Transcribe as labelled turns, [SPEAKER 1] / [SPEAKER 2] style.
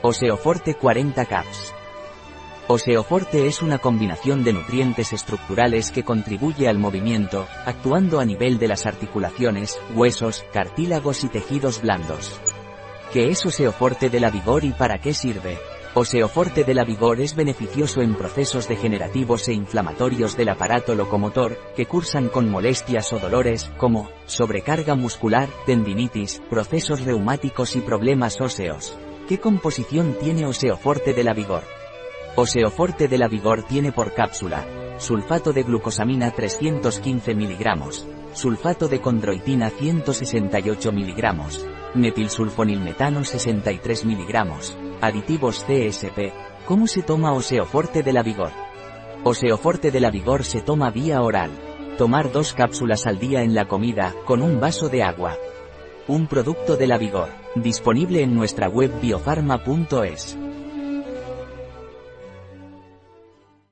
[SPEAKER 1] Oseoforte 40 Caps. Oseoforte es una combinación de nutrientes estructurales que contribuye al movimiento, actuando a nivel de las articulaciones, huesos, cartílagos y tejidos blandos. ¿Qué es Oseoforte de la Vigor y para qué sirve? Oseoforte de la Vigor es beneficioso en procesos degenerativos e inflamatorios del aparato locomotor, que cursan con molestias o dolores, como sobrecarga muscular, tendinitis, procesos reumáticos y problemas óseos. ¿Qué composición tiene Oseoforte de la Vigor? Oseoforte de la Vigor tiene por cápsula, sulfato de glucosamina 315 mg, sulfato de condroitina 168 mg, metilsulfonilmetano 63 mg, aditivos CSP. ¿Cómo se toma Oseoforte de la Vigor? Oseoforte de la Vigor se toma vía oral. Tomar dos cápsulas al día en la comida, con un vaso de agua. Un producto de la Vigor, disponible en nuestra web biofarma.es.